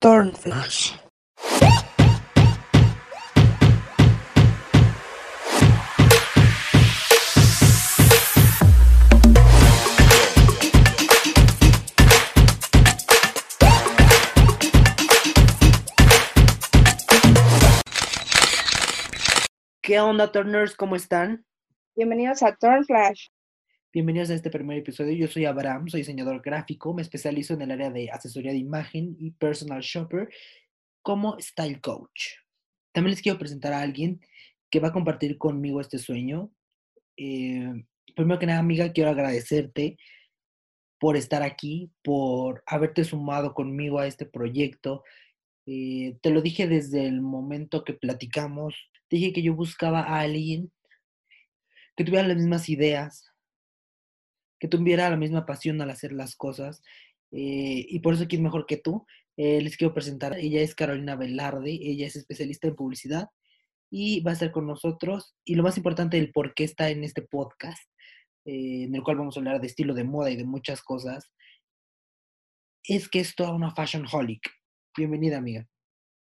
Turnflash. ¿Qué onda, Turners? ¿Cómo están? Bienvenidos a Turnflash. Bienvenidos a este primer episodio. Yo soy Abraham, soy diseñador gráfico, me especializo en el área de asesoría de imagen y personal shopper como style coach. También les quiero presentar a alguien que va a compartir conmigo este sueño. Eh, primero que nada, amiga, quiero agradecerte por estar aquí, por haberte sumado conmigo a este proyecto. Eh, te lo dije desde el momento que platicamos. Dije que yo buscaba a alguien que tuviera las mismas ideas, que tuviera la misma pasión al hacer las cosas. Eh, y por eso aquí es mejor que tú. Eh, les quiero presentar, ella es Carolina Velarde, ella es especialista en publicidad y va a estar con nosotros. Y lo más importante, el por qué está en este podcast, eh, en el cual vamos a hablar de estilo de moda y de muchas cosas, es que es toda una fashion holic. Bienvenida, amiga.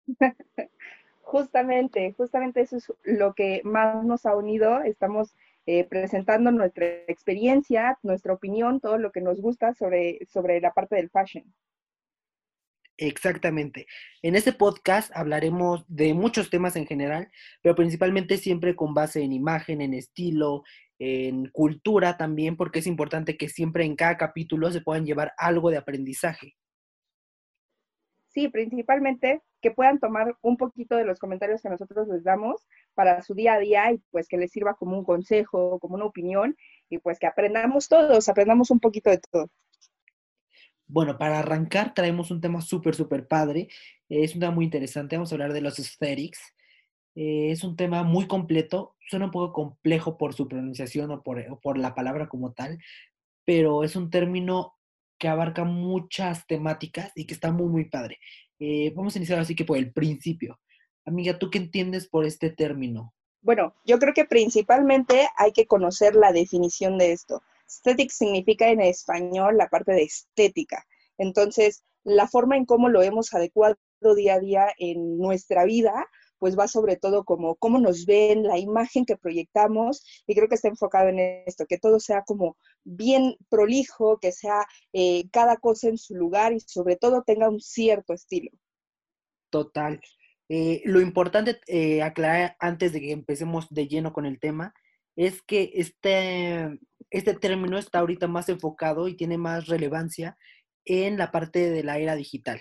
justamente, justamente eso es lo que más nos ha unido. Estamos eh, presentando nuestra experiencia, nuestra opinión, todo lo que nos gusta sobre, sobre la parte del fashion. Exactamente. En este podcast hablaremos de muchos temas en general, pero principalmente siempre con base en imagen, en estilo, en cultura también, porque es importante que siempre en cada capítulo se puedan llevar algo de aprendizaje. Sí, principalmente que puedan tomar un poquito de los comentarios que nosotros les damos para su día a día y pues que les sirva como un consejo, como una opinión y pues que aprendamos todos, aprendamos un poquito de todo. Bueno, para arrancar traemos un tema súper, súper padre. Es un tema muy interesante. Vamos a hablar de los aesthetics. Eh, es un tema muy completo. Suena un poco complejo por su pronunciación o por, o por la palabra como tal, pero es un término que abarca muchas temáticas y que está muy, muy padre. Eh, vamos a iniciar así que por el principio. Amiga, ¿tú qué entiendes por este término? Bueno, yo creo que principalmente hay que conocer la definición de esto. Aesthetic significa en español la parte de estética. Entonces, la forma en cómo lo hemos adecuado día a día en nuestra vida pues va sobre todo como cómo nos ven, la imagen que proyectamos, y creo que está enfocado en esto, que todo sea como bien prolijo, que sea eh, cada cosa en su lugar y sobre todo tenga un cierto estilo. Total. Eh, lo importante eh, aclarar antes de que empecemos de lleno con el tema es que este, este término está ahorita más enfocado y tiene más relevancia en la parte de la era digital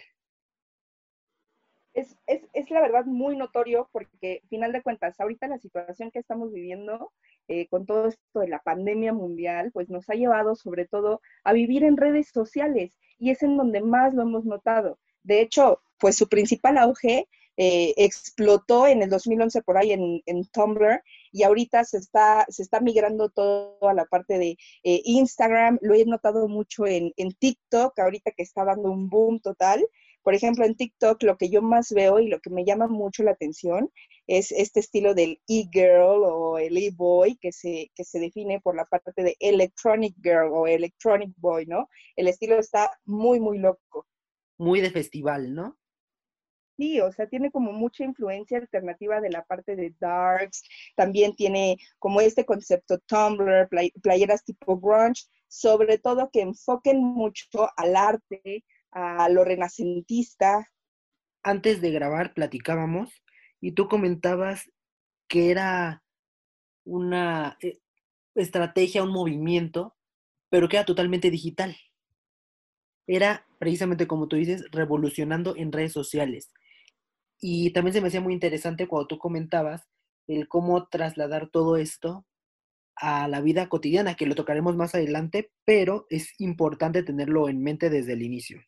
es, es, es, la verdad muy notorio porque, final de cuentas, ahorita la situación que estamos viviendo eh, con todo esto de la pandemia mundial, pues nos ha llevado sobre todo a vivir en redes sociales y es en donde más lo hemos notado. De hecho, pues su principal auge eh, explotó en el 2011 por ahí en, en, Tumblr y ahorita se está, se está migrando todo a la parte de eh, Instagram, lo he notado mucho en, en TikTok, ahorita que está dando un boom total. Por ejemplo, en TikTok lo que yo más veo y lo que me llama mucho la atención es este estilo del e-girl o el e-boy que se, que se define por la parte de electronic girl o electronic boy, ¿no? El estilo está muy, muy loco. Muy de festival, ¿no? Sí, o sea, tiene como mucha influencia alternativa de la parte de darks, también tiene como este concepto Tumblr, playeras tipo grunge, sobre todo que enfoquen mucho al arte, a lo renacentista. Antes de grabar platicábamos y tú comentabas que era una eh, estrategia, un movimiento, pero que era totalmente digital. Era precisamente como tú dices, revolucionando en redes sociales. Y también se me hacía muy interesante cuando tú comentabas el cómo trasladar todo esto a la vida cotidiana, que lo tocaremos más adelante, pero es importante tenerlo en mente desde el inicio.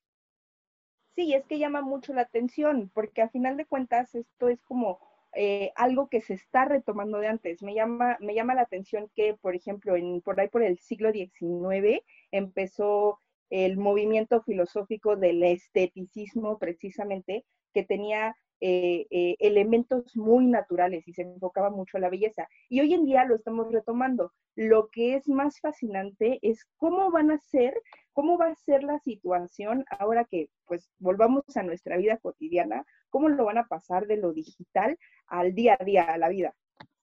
Sí, es que llama mucho la atención, porque a final de cuentas esto es como eh, algo que se está retomando de antes. Me llama, me llama la atención que, por ejemplo, en, por ahí por el siglo XIX empezó el movimiento filosófico del esteticismo precisamente, que tenía eh, eh, elementos muy naturales y se enfocaba mucho a la belleza. Y hoy en día lo estamos retomando. Lo que es más fascinante es cómo van a ser, cómo va a ser la situación ahora que pues volvamos a nuestra vida cotidiana, cómo lo van a pasar de lo digital al día a día, a la vida.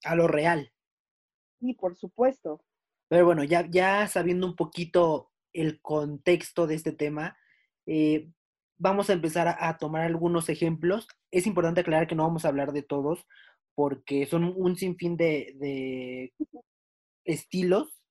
A lo real. Y por supuesto. Pero bueno, ya, ya sabiendo un poquito el contexto de este tema, eh, vamos a empezar a, tomar algunos ejemplos. Es importante aclarar que no vamos a hablar de todos porque son un sinfín de, estilos,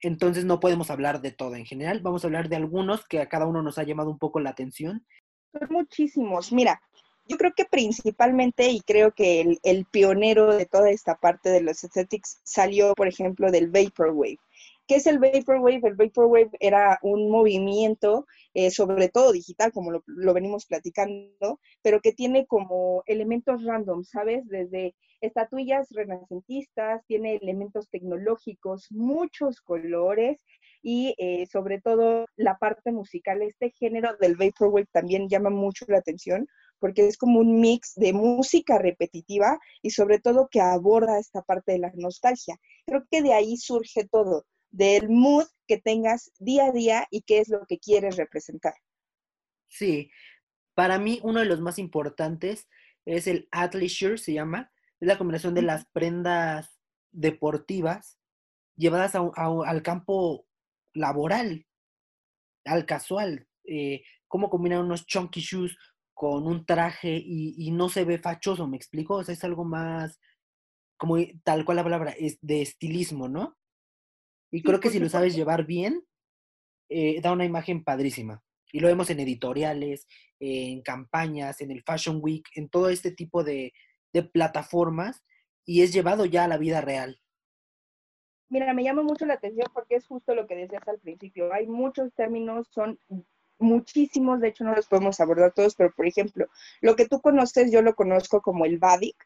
entonces no podemos hablar de todo en general. Vamos a hablar de algunos que a cada uno nos ha llamado un poco la atención. Son muchísimos. Mira, yo creo que principalmente, y creo que el, el, pionero de toda esta parte de los aesthetics salió, por ejemplo, del Vaporwave. ¿Qué es el Vaporwave? El Vaporwave era un movimiento, eh, sobre todo digital, como lo, venimos platicando, pero que tiene como elementos random, ¿sabes? Desde estatuillas renacentistas, tiene elementos tecnológicos, muchos colores y eh, sobre todo la parte musical. Este género del Vaporwave también llama mucho la atención porque es como un mix de música repetitiva y sobre todo que aborda esta parte de la nostalgia. Creo que de ahí surge todo del mood que tengas día a día y qué es lo que quieres representar. Sí, para mí uno de los más importantes es el athleisure, se llama. Es la combinación de las prendas deportivas llevadas al campo laboral, al casual. Eh, cómo combinar unos chunky shoes con un traje y, no se ve fachoso, ¿me explico? O sea, es algo más, como tal cual la palabra, es de estilismo, ¿no? Y creo que si lo sabes llevar bien, eh, da una imagen padrísima. Y lo vemos en editoriales, en campañas, en el Fashion Week, en todo este tipo de, plataformas y es llevado ya a la vida real. Mira, me llama mucho la atención porque es justo lo que decías al principio. Hay muchos términos, son muchísimos, de hecho no los podemos abordar todos, pero por ejemplo, lo que tú conoces, yo lo conozco como el Badik,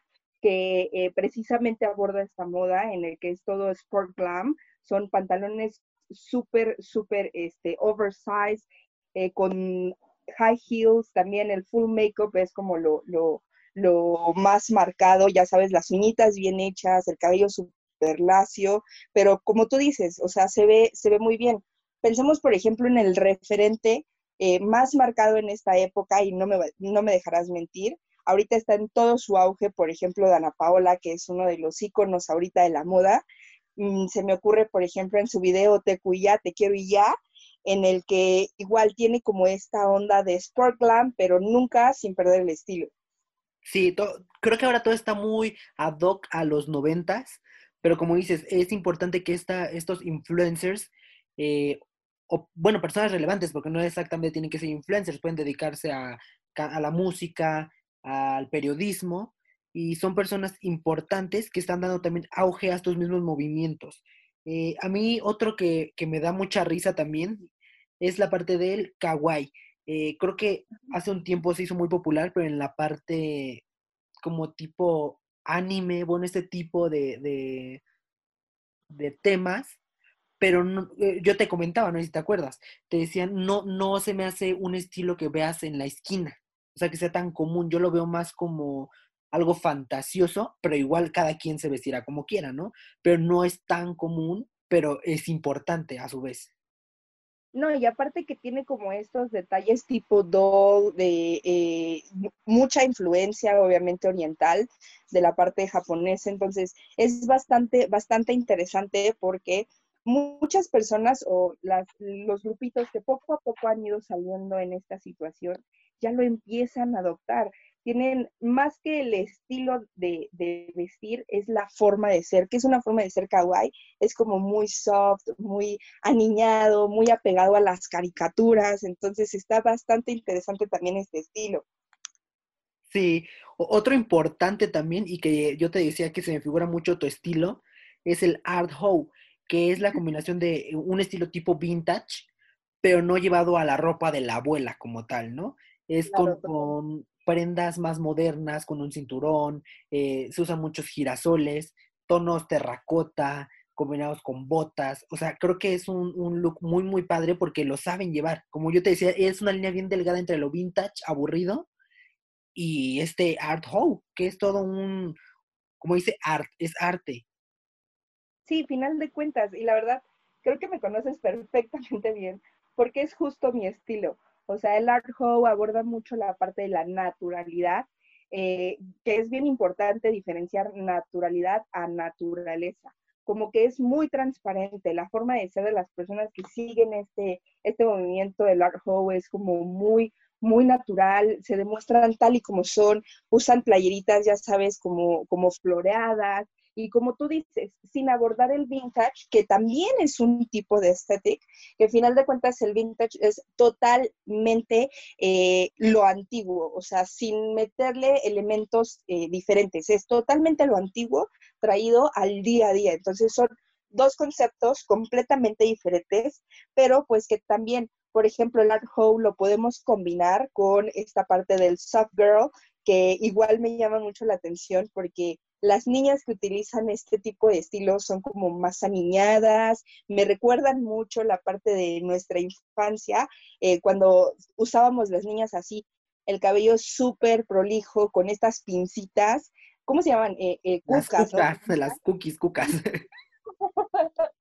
que eh, precisamente aborda esta moda en el que es todo sport glam, son pantalones súper, súper este, oversized, eh, con high heels, también el full makeup es como lo, lo, lo más marcado, ya sabes, las uñitas bien hechas, el cabello súper lacio, pero como tú dices, o sea, se ve, se ve muy bien. Pensemos, por ejemplo, en el referente eh, más marcado en esta época, y no me, no me dejarás mentir, ahorita está en todo su auge, por ejemplo, Dana Paola, que es uno de los íconos ahorita de la moda, Mm, se me ocurre, por ejemplo, en su video Te Cuya, Te Quiero y Ya, en el que igual tiene como esta onda de sport glam, pero nunca sin perder el estilo. Sí, creo que ahora todo está muy ad hoc a los noventas, pero como dices, es importante que esta, estos influencers, eh, o bueno, personas relevantes, porque no exactamente tienen que ser influencers, pueden dedicarse a, a la música, al periodismo, y son personas importantes que están dando también auge a estos mismos movimientos. Eh, a mí otro que, me da mucha risa también es la parte del kawaii. Eh, creo que hace un tiempo se hizo muy popular, pero en la parte como tipo anime, bueno, este tipo de, de, temas, pero eh, yo te comentaba, no sé si te acuerdas, te decían, no, no se me hace un estilo que veas en la esquina, o sea, que sea tan común, yo lo veo más como algo fantasioso, pero igual cada quien se vestirá como quiera, ¿no? Pero no es tan común, pero es importante a su vez. No, y aparte que tiene como estos detalles tipo doll, de eh, mucha influencia obviamente oriental de la parte japonesa, entonces es bastante, bastante interesante porque muchas personas o los grupitos que poco a poco han ido saliendo en esta situación ya lo empiezan a adoptar tienen más que el estilo de, vestir, es la forma de ser, que es una forma de ser kawaii, es como muy soft, muy aniñado, muy apegado a las caricaturas, entonces está bastante interesante también este estilo. Sí, otro importante también y que yo te decía que se me figura mucho tu estilo, es el art hoe, que es la combinación de un estilo tipo vintage, pero no llevado a la ropa de la abuela como tal, ¿no? Es con, prendas más modernas con un cinturón, eh, se usan muchos girasoles, tonos terracota, combinados con botas. O sea, creo que es un, un, look muy, muy padre porque lo saben llevar. Como yo te decía, es una línea bien delgada entre lo vintage, aburrido, y este art hoe, que es todo un, como dice, art, es arte. Sí, final de cuentas, y la verdad, creo que me conoces perfectamente bien, porque es justo mi estilo. O sea, el art hoe aborda mucho la parte de la naturalidad, eh, que es bien importante diferenciar naturalidad a naturaleza. Como que es muy transparente, la forma de ser de las personas que siguen este, este movimiento del art hoe es como muy, muy natural, se demuestran tal y como son, usan playeritas, ya sabes, como, como floreadas, y como tú dices, sin abordar el vintage, que también es un tipo de estética, que al final de cuentas el vintage es totalmente eh, lo antiguo, o sea, sin meterle elementos eh, diferentes, es totalmente lo antiguo traído al día a día. Entonces son dos conceptos completamente diferentes, pero pues que también, por ejemplo, el art hoe lo podemos combinar con esta parte del soft girl, que igual me llama mucho la atención porque las niñas que utilizan este tipo de estilos son como más aniñadas, me recuerdan mucho la parte de nuestra infancia, eh, cuando usábamos las niñas así, el cabello súper prolijo, con estas pincitas, ¿cómo se llaman? Eh, eh, cucas, las cucas, las cookies, cucas.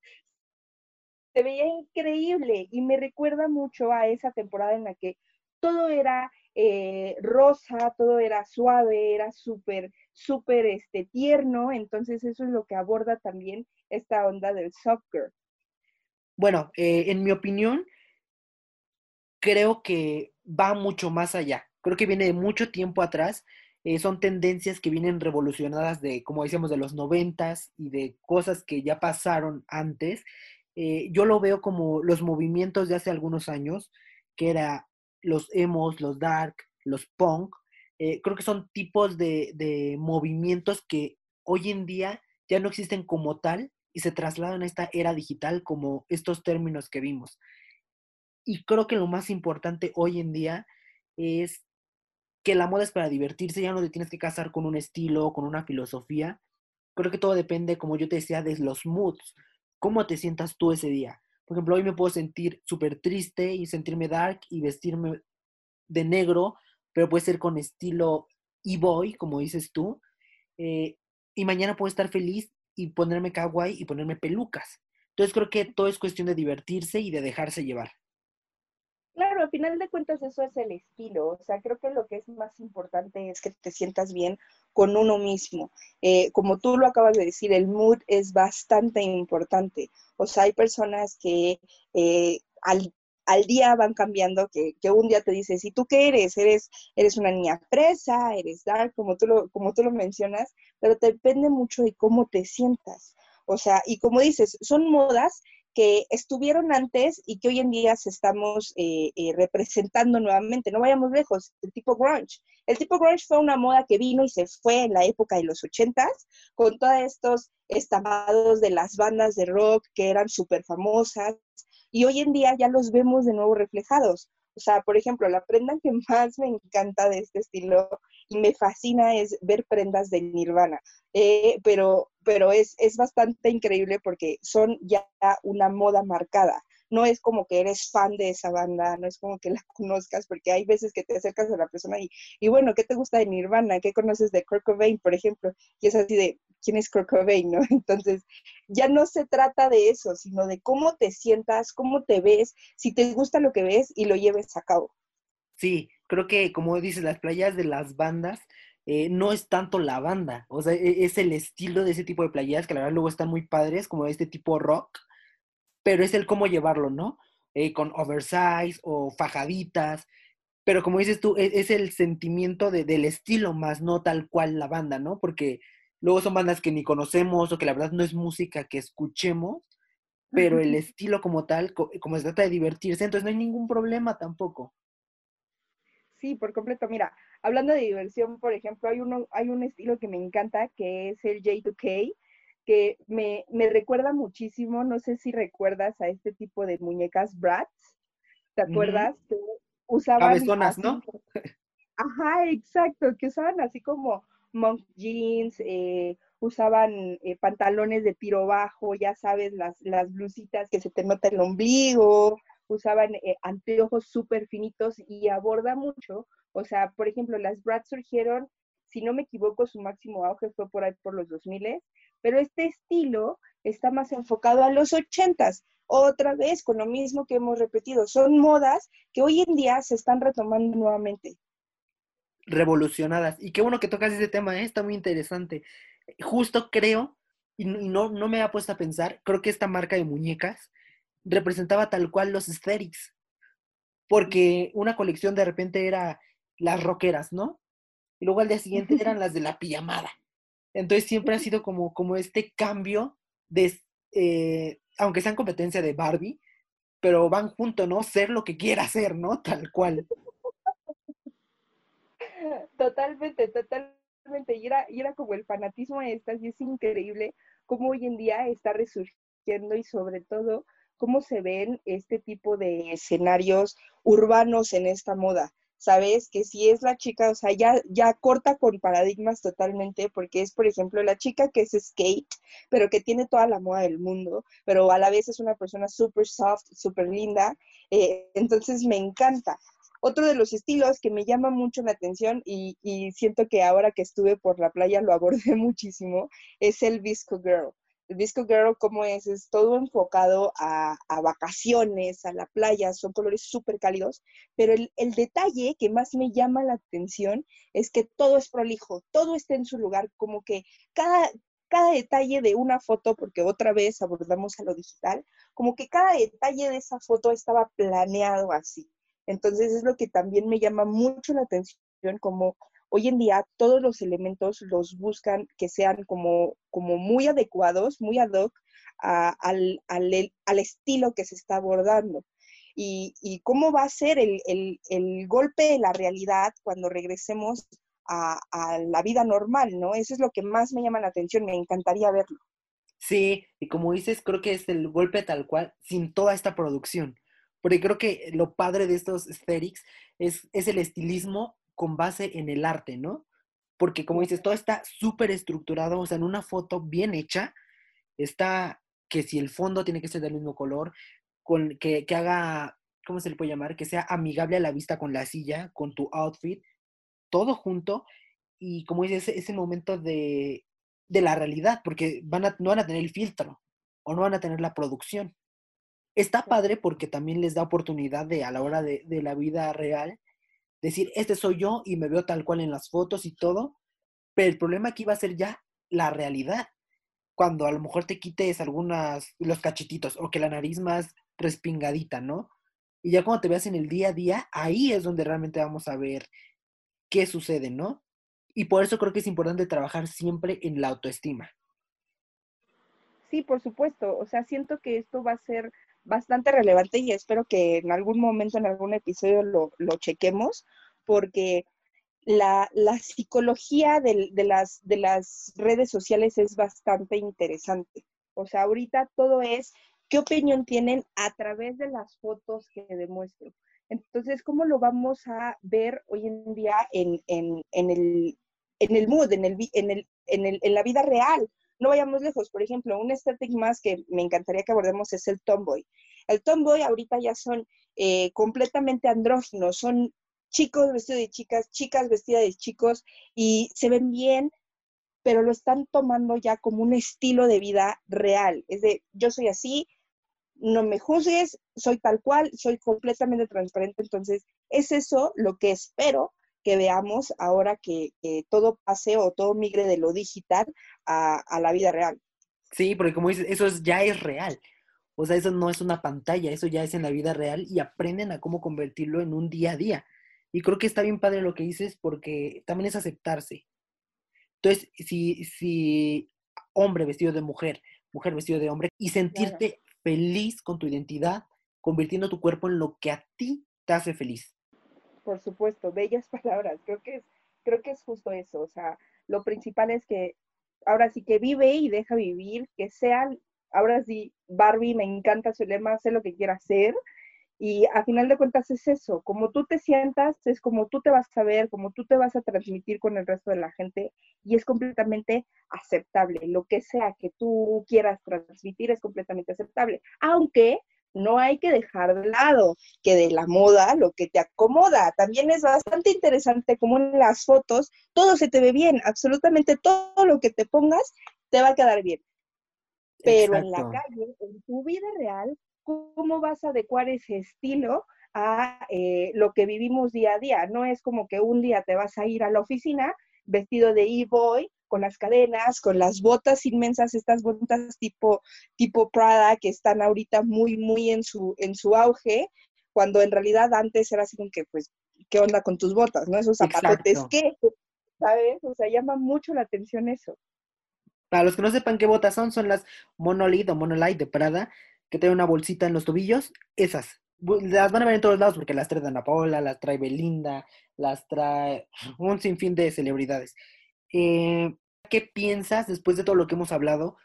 Se veía increíble y me recuerda mucho a esa temporada en la que todo era eh, rosa, todo era suave, era súper, súper este, tierno, entonces eso es lo que aborda también esta onda del soccer. Bueno, eh, en mi opinión, creo que va mucho más allá. Creo que viene de mucho tiempo atrás. Eh, son tendencias que vienen revolucionadas de, como decíamos, de los noventas y de cosas que ya pasaron antes. yo lo veo como los movimientos de hace algunos años, que era los emos, los dark, los punk, eh, creo que son tipos de, movimientos que hoy en día ya no existen como tal y se trasladan a esta era digital como estos términos que vimos. Y creo que lo más importante hoy en día es que la moda es para divertirse, ya no te tienes que casar con un estilo, con una filosofía. Creo que todo depende, como yo te decía, de los moods, cómo te sientas tú ese día. Por ejemplo, hoy me puedo sentir súper triste y sentirme dark y vestirme de negro, pero puede ser con estilo e-boy, como dices tú. Eh, y mañana puedo estar feliz y ponerme kawaii y ponerme pelucas. Entonces creo que todo es cuestión de divertirse y de dejarse llevar. Claro, al final de cuentas eso es el estilo. O sea, creo que lo que es más importante es que te sientas bien con uno mismo. Eh, como tú lo acabas de decir, el mood es bastante importante. O sea, hay personas que eh, al, día van cambiando, que, un día te dices, ¿y tú qué eres? ¿Eres, eres una niña fresa? ¿Eres dark? Como tú, lo, como tú lo mencionas, pero depende mucho de cómo te sientas. O sea, y como dices, son modas que estuvieron antes y que hoy en día estamos eh, eh, representando nuevamente. No vayamos lejos, el tipo grunge. El tipo grunge fue una moda que vino y se fue en la época de los ochentas, con todos estos estampados de las bandas de rock que eran súper famosas, y hoy en día ya los vemos de nuevo reflejados. O sea, por ejemplo, la prenda que más me encanta de este estilo y me fascina es ver prendas de Nirvana, eh, pero, pero es, es bastante increíble porque son ya una moda marcada no es como que eres fan de esa banda, no es como que la conozcas, porque hay veces que te acercas a la persona y, y bueno, ¿qué te gusta de Nirvana? ¿Qué conoces de Kurt Cobain, por ejemplo? Y es así de, ¿quién es Kurt Cobain, no? Entonces, ya no se trata de eso, sino de cómo te sientas, cómo te ves, si te gusta lo que ves y lo lleves a cabo. Sí, creo que como dices, las playas de las bandas eh, no es tanto la banda, o sea, e-, es el estilo de ese tipo de playas que la verdad luego están muy padres, como este tipo rock, pero es el cómo llevarlo, ¿no? Eh, con oversize o fajaditas, pero como dices tú, e-, es, el sentimiento del estilo más, no tal cual la banda, ¿no? Porque luego son bandas que ni conocemos o que la verdad no es música que escuchemos, pero el estilo como tal, como se trata de divertirse, entonces no hay ningún problema tampoco. Sí, por completo. Mira, hablando de diversión, por ejemplo, hay, uno, hay un estilo que me encanta, que es el J2K, que me, recuerda muchísimo, no sé si recuerdas a este tipo de muñecas Bratz, ¿te acuerdas? Que usaban... Cabezonas, ¿no? Ajá, exacto, que usaban así como monk jeans, eh, usaban eh, pantalones de tiro bajo, ya sabes, las, las blusitas que se te nota el ombligo, usaban eh, anteojos súper finitos y aborda mucho. O sea, por ejemplo, las Bratz surgieron, si no me equivoco, su máximo auge fue por ahí por los 2000, pero este estilo está más enfocado a los 80s. Otra vez, con lo mismo que hemos repetido, son modas que hoy en día se están retomando nuevamente. Revolucionadas. Y qué bueno que tocas ese tema, ¿eh? está muy interesante. Justo creo, y no, no me ha puesto a pensar, creo que esta marca de muñecas representaba tal cual los aesthetics. Porque una colección de repente era las rockeras, ¿no? Y luego al día siguiente eran las de la pijamada. Entonces siempre ha sido como, como este cambio de, eh, aunque sean competencia de Barbie, pero van junto, ¿no? Ser lo que quiera ser, ¿no? Tal cual. Totalmente, totalmente. Y era, y era como el fanatismo de estas, y es increíble cómo hoy en día está resurgiendo y sobre todo cómo se ven este tipo de escenarios urbanos en esta moda. ¿Sabes? Que si es la chica, o sea, ya, ya corta con paradigmas totalmente, porque es, por ejemplo, la chica que es skate, pero que tiene toda la moda del mundo, pero a la vez es una persona súper soft, súper linda. Eh, entonces me encanta. Otro de los estilos que me llama mucho la atención y, y, siento que ahora que estuve por la playa lo abordé muchísimo es el Visco Girl. Disco Girl, como es? Es todo enfocado a, vacaciones, a la playa, son colores súper cálidos, pero el, detalle que más me llama la atención es que todo es prolijo, todo está en su lugar, como que cada, cada detalle de una foto, porque otra vez abordamos a lo digital, como que cada detalle de esa foto estaba planeado así. Entonces es lo que también me llama mucho la atención, como hoy en día todos los elementos los buscan que sean como, como muy adecuados, muy ad hoc al, estilo que se está abordando. Y, cómo va a ser el, golpe de la realidad cuando regresemos a, a, la vida normal, ¿no? Eso es lo que más me llama la atención, me encantaría verlo. Sí, y como dices, creo que es el golpe tal cual, sin toda esta producción. Porque creo que lo padre de estos aesthetics es, es el estilismo con base en el arte, ¿no? Porque como dices, todo está súper estructurado, o sea, en una foto bien hecha, está que si el fondo tiene que ser del mismo color, con, que, que haga, ¿cómo se le puede llamar? Que sea amigable a la vista con la silla, con tu outfit, todo junto, y como dices, ese, ese momento de, de, la realidad, porque van a, no van a tener el filtro, o no van a tener la producción. Está padre porque también les da oportunidad de, a la hora de, de la vida real, decir, este soy yo y me veo tal cual en las fotos y todo, pero el problema aquí va a ser ya la realidad, cuando a lo mejor te quites algunas, los cachetitos o que la nariz más respingadita, ¿no? Y ya cuando te veas en el día a día, ahí es donde realmente vamos a ver qué sucede, ¿no? Y por eso creo que es importante trabajar siempre en la autoestima. Sí, por supuesto. O sea, siento que esto va a ser bastante relevante y espero que en algún momento, en algún episodio lo, chequemos, porque la, psicología de, las, de las redes sociales es bastante interesante. O sea, ahorita todo es qué opinión tienen a través de las fotos que demuestro. Entonces, ¿cómo lo vamos a ver hoy en día en, el, en el mood, en, el, en, el, en, el, en la vida real? No vayamos lejos, por ejemplo, un estético más que me encantaría que abordemos es el tomboy. El tomboy ahorita ya son eh, completamente andróginos, son chicos vestidos de chicas, chicas vestidas de chicos y se ven bien, pero lo están tomando ya como un estilo de vida real. Es de, yo soy así, no me juzgues, soy tal cual, soy completamente transparente. Entonces, es eso lo que espero que veamos ahora que, todo pase o todo migre de lo digital a, la vida real. Sí, porque como dices, eso ya es real. O sea, eso no es una pantalla, eso ya es en la vida real y aprenden a cómo convertirlo en un día a día. Y creo que está bien padre lo que dices porque también es aceptarse. Entonces, si, si hombre vestido de mujer, mujer vestido de hombre, y sentirte feliz con tu identidad, convirtiendo tu cuerpo en lo que a ti te hace feliz por supuesto, bellas palabras. Creo que es, creo que es justo eso. O sea, lo principal es que ahora sí que vive y deja vivir, que sea, ahora sí, Barbie me encanta su lema, hace lo que quiera hacer Y a final de cuentas es eso, como tú te sientas, es como tú te vas a ver, como tú te vas a transmitir con el resto de la gente y es completamente aceptable. Lo que sea que tú quieras transmitir es completamente aceptable. Aunque no hay que dejar de lado que de la moda lo que te acomoda. También es bastante interesante como en las fotos todo se te ve bien, absolutamente todo lo que te pongas te va a quedar bien. Pero en la calle, en tu vida real, cómo vas a adecuar ese estilo a eh, lo que vivimos día a día. No es como que un día te vas a ir a la oficina vestido de e-boy, con las cadenas, con las botas inmensas, estas botas tipo, tipo Prada que están ahorita muy, muy en su, en su auge, cuando en realidad antes era así como que, pues, ¿qué onda con tus botas? ¿No? Esos zapatotes, ¿qué? ¿Sabes? O sea, llama mucho la atención eso. Para los que no sepan qué botas son, son las Monolith o Monolite de Prada, que tiene una bolsita en los tobillos, esas. Las van a ver en todos lados porque las trae Dana Paola, las trae Belinda, las trae un sinfín de celebridades. Eh, ¿Qué piensas después de todo lo que hemos hablado?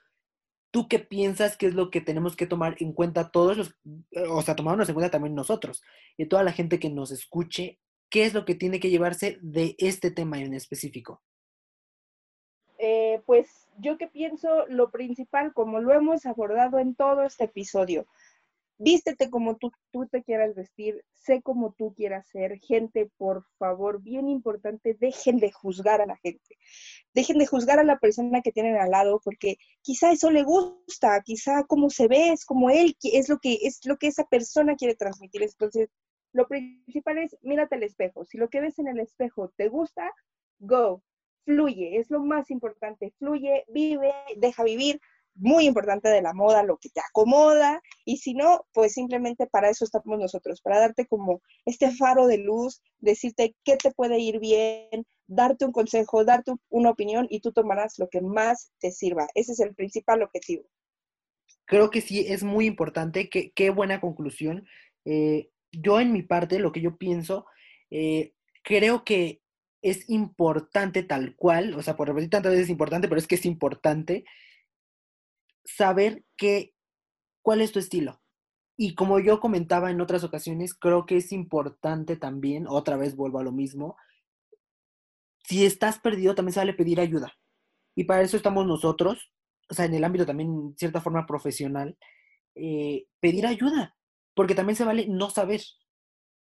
¿Tú qué piensas que es lo que tenemos que tomar en cuenta todos los, o sea, tomarnos en cuenta también nosotros y toda la gente que nos escuche? ¿Qué es lo que tiene que llevarse de este tema en específico? Eh, pues yo que pienso lo principal, como lo hemos abordado en todo este episodio, vístete como tú, tú te quieras vestir, sé como tú quieras ser. Gente, por favor, bien importante, dejen de juzgar a la gente. Dejen de juzgar a la persona que tienen al lado, porque quizá eso le gusta, quizá como se ve, es como él, es lo que, es lo que esa persona quiere transmitir. Entonces, lo principal es, mírate al espejo. Si lo que ves en el espejo te gusta, go, fluye, es lo más importante, fluye, vive, deja vivir, muy importante de la moda, lo que te acomoda, y si no, pues simplemente para eso estamos nosotros, para darte como este faro de luz, decirte qué te puede ir bien, darte un consejo, darte una opinión y tú tomarás lo que más te sirva. Ese es el principal objetivo. Creo que sí, es muy importante, qué, qué buena conclusión. Eh, yo en mi parte, lo que yo pienso, eh, creo que es importante tal cual, o sea, por repetir tantas veces es importante, pero es que es importante saber que, cuál es tu estilo. Y como yo comentaba en otras ocasiones, creo que es importante también, otra vez vuelvo a lo mismo, si estás perdido también se vale pedir ayuda. Y para eso estamos nosotros, o sea, en el ámbito también, en cierta forma profesional, eh, pedir ayuda, porque también se vale no saber.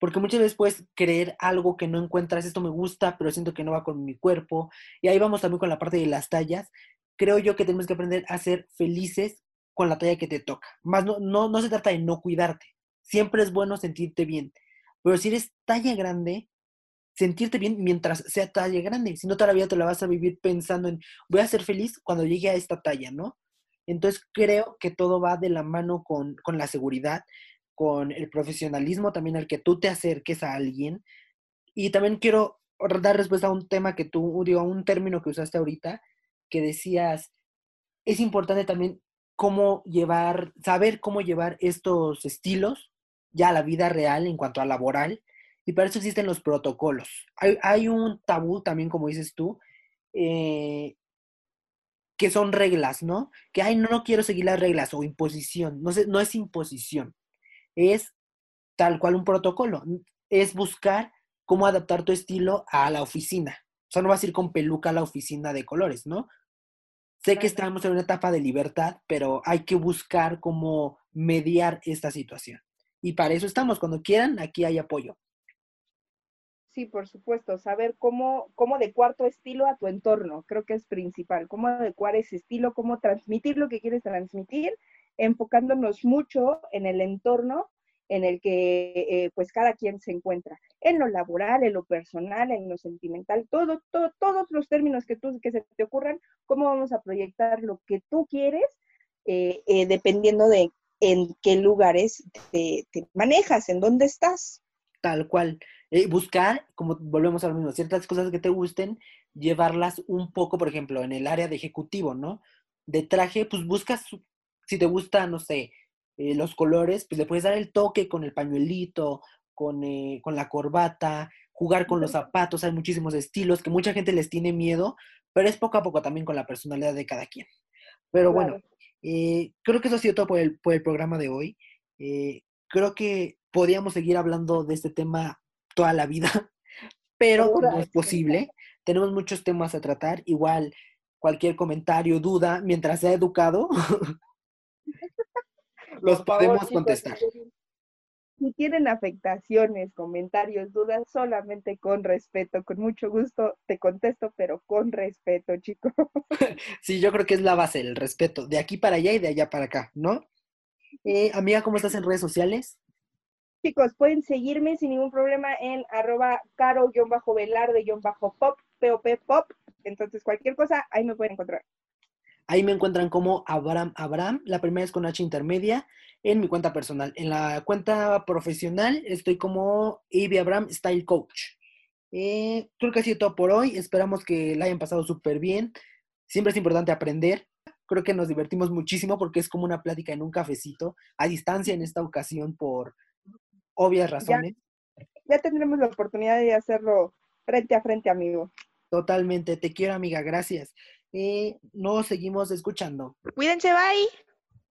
Porque muchas veces puedes creer algo que no encuentras, esto me gusta, pero siento que no va con mi cuerpo. Y ahí vamos también con la parte de las tallas. Creo yo que tenemos que aprender a ser felices con la talla que te toca. Más no, no, no se trata de no cuidarte. Siempre es bueno sentirte bien. Pero si eres talla grande, sentirte bien mientras sea talla grande. Si no, toda la vida te la vas a vivir pensando en, voy a ser feliz cuando llegue a esta talla, ¿no? Entonces creo que todo va de la mano con, con la seguridad con el profesionalismo también al que tú te acerques a alguien. Y también quiero dar respuesta a un tema que tú, digo, a un término que usaste ahorita, que decías, es importante también cómo llevar, saber cómo llevar estos estilos ya a la vida real en cuanto a laboral. Y para eso existen los protocolos. Hay, un tabú también, como dices tú, eh, que son reglas, ¿no? Que, ay, no, quiero seguir las reglas o imposición. No, sé, no es imposición es tal cual un protocolo, es buscar cómo adaptar tu estilo a la oficina. O sea, no vas a ir con peluca a la oficina de colores, ¿no? Sé que estamos en una etapa de libertad, pero hay que buscar cómo mediar esta situación. Y para eso estamos. Cuando quieran, aquí hay apoyo. Sí, por supuesto. Saber cómo, cómo adecuar tu estilo a tu entorno, creo que es principal. Cómo adecuar ese estilo, cómo transmitir lo que quieres transmitir enfocándonos mucho en el entorno en el que eh, pues cada quien se encuentra, en lo laboral, en lo personal, en lo sentimental, todo, todo, todos los términos que, tú, que se te ocurran, cómo vamos a proyectar lo que tú quieres, eh, eh, dependiendo de en qué lugares te, manejas, en dónde estás. Tal cual. buscar, como volvemos a lo mismo, ciertas cosas que te gusten, llevarlas un poco, por ejemplo, en el área de ejecutivo, ¿no? De traje, pues buscas si te gusta, no sé, eh, los colores, pues le puedes dar el toque con el pañuelito, con, eh, con la corbata, jugar con los zapatos, hay muchísimos estilos que mucha gente les tiene miedo, pero es poco a poco también con la personalidad de cada quien. Pero bueno, eh, creo que eso ha sido todo por el, por el programa de hoy. creo que podíamos seguir hablando de este tema toda la vida, pero no es posible. Tenemos muchos temas a tratar. Igual, cualquier comentario, duda, mientras sea educado, los podemos contestar. Si tienen afectaciones, comentarios, dudas, solamente con respeto, con mucho gusto te contesto, pero con respeto, chicos. Sí, yo creo que es la base, el respeto, de aquí para allá y de allá para acá, ¿no? Eh, amiga, ¿cómo estás en redes sociales? Chicos, pueden seguirme sin ningún problema en arroba caro-velarde-pop, pop, pop. Entonces, cualquier cosa, ahí me pueden encontrar. Ahí me encuentran como Abraham Abraham. La primera es con H intermedia en mi cuenta personal. En la cuenta profesional estoy como Ivy Abraham Style Coach. Eh, creo que ha sido todo por hoy. Esperamos que la hayan pasado súper bien. Siempre es importante aprender. Creo que nos divertimos muchísimo porque es como una plática en un cafecito, a distancia en esta ocasión por obvias razones. Ya, tendremos la oportunidad de hacerlo frente a frente, amigo. Totalmente. Te quiero, amiga. Gracias. Eh, nos seguimos escuchando. Cuídense, bye.